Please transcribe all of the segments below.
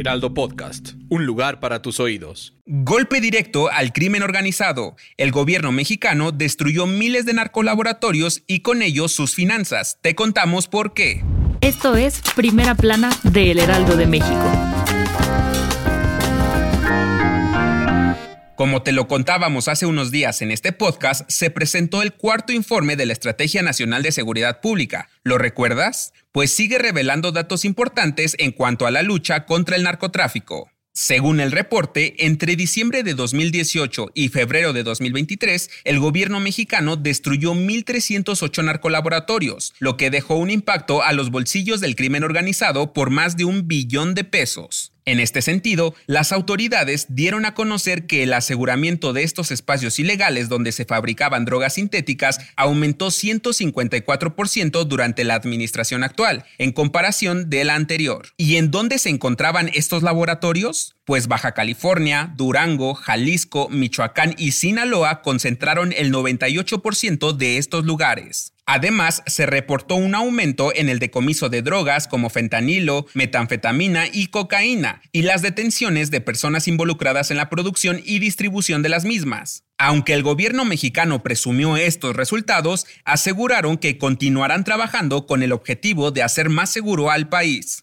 Heraldo Podcast, un lugar para tus oídos. Golpe directo al crimen organizado. El gobierno mexicano destruyó miles de narcolaboratorios y con ellos sus finanzas. Te contamos por qué. Esto es Primera Plana de El Heraldo de México. Como te lo contábamos hace unos días en este podcast, se presentó el cuarto informe de la Estrategia Nacional de Seguridad Pública. ¿Lo recuerdas? Pues sigue revelando datos importantes en cuanto a la lucha contra el narcotráfico. Según el reporte, entre diciembre de 2018 y febrero de 2023, el gobierno mexicano destruyó 1.308 narcolaboratorios, lo que dejó un impacto a los bolsillos del crimen organizado por más de un billón de pesos. En este sentido, las autoridades dieron a conocer que el aseguramiento de estos espacios ilegales donde se fabricaban drogas sintéticas aumentó 154% durante la administración actual, en comparación de la anterior. ¿Y en dónde se encontraban estos laboratorios? Pues Baja California, Durango, Jalisco, Michoacán y Sinaloa concentraron el 98% de estos lugares. Además, se reportó un aumento en el decomiso de drogas como fentanilo, metanfetamina y cocaína, y las detenciones de personas involucradas en la producción y distribución de las mismas. Aunque el gobierno mexicano presumió estos resultados, aseguraron que continuarán trabajando con el objetivo de hacer más seguro al país.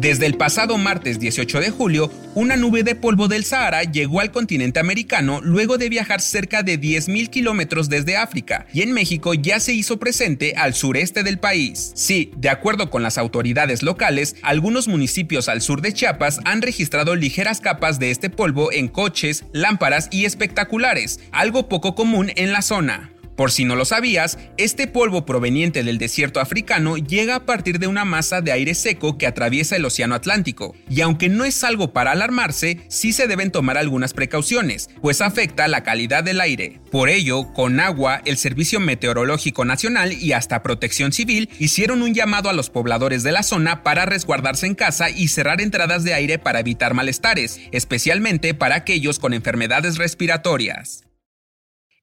Desde el pasado martes 18 de julio, una nube de polvo del Sahara llegó al continente americano luego de viajar cerca de 10.000 kilómetros desde África y en México ya se hizo presente al sureste del país. Sí, de acuerdo con las autoridades locales, algunos municipios al sur de Chiapas han registrado ligeras capas de este polvo en coches, lámparas y espectaculares, algo poco común en la zona. Por si no lo sabías, este polvo proveniente del desierto africano llega a partir de una masa de aire seco que atraviesa el Océano Atlántico, y aunque no es algo para alarmarse, sí se deben tomar algunas precauciones, pues afecta la calidad del aire. Por ello, con agua, el Servicio Meteorológico Nacional y hasta Protección Civil hicieron un llamado a los pobladores de la zona para resguardarse en casa y cerrar entradas de aire para evitar malestares, especialmente para aquellos con enfermedades respiratorias.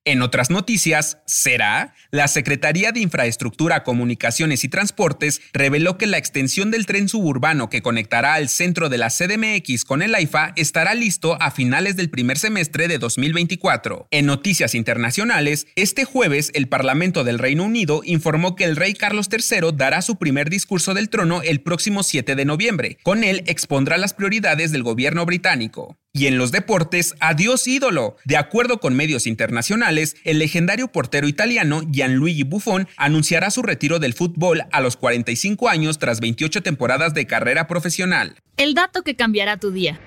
En otras noticias, ¿será? La Secretaría de Infraestructura, Comunicaciones y Transportes reveló que la extensión del tren suburbano que conectará al centro de la CDMX con el AIFA estará listo a finales del primer semestre de 2024. En noticias internacionales, este jueves el Parlamento del Reino Unido informó que el rey Carlos III dará su primer discurso del trono el próximo 7 de noviembre. Con él expondrá las prioridades del gobierno británico. Y en los deportes, adiós ídolo. De acuerdo con medios internacionales, el legendario portero italiano Gianluigi Buffon anunciará su retiro del fútbol a los 45 años tras 28 temporadas de carrera profesional. El dato que cambiará tu día.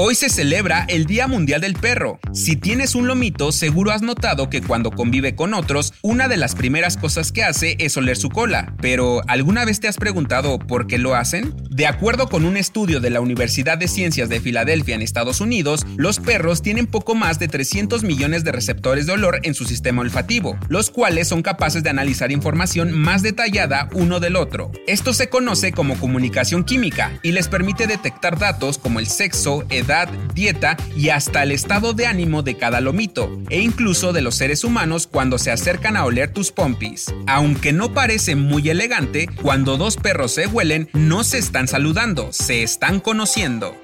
Hoy se celebra el Día Mundial del Perro. Si tienes un lomito, seguro has notado que cuando convive con otros, una de las primeras cosas que hace es oler su cola. Pero, ¿alguna vez te has preguntado por qué lo hacen? De acuerdo con un estudio de la Universidad de Ciencias de Filadelfia en Estados Unidos, los perros tienen poco más de 300 millones de receptores de olor en su sistema olfativo, los cuales son capaces de analizar información más detallada uno del otro. Esto se conoce como comunicación química y les permite detectar datos como el sexo, edad, dieta y hasta el estado de ánimo de cada lomito, e incluso de los seres humanos cuando se acercan a oler tus pompis. Aunque no parece muy elegante, cuando dos perros se huelen, no se están saludando, se están conociendo.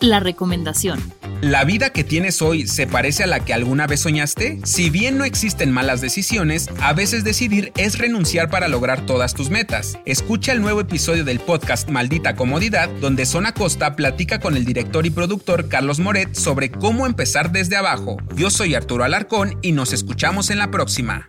La recomendación. ¿La vida que tienes hoy se parece a la que alguna vez soñaste? Si bien no existen malas decisiones, a veces decidir es renunciar para lograr todas tus metas. Escucha el nuevo episodio del podcast Maldita Comodidad, donde Zona Costa platica con el director y productor Carlos Moret sobre cómo empezar desde abajo. Yo soy Arturo Alarcón y nos escuchamos en la próxima.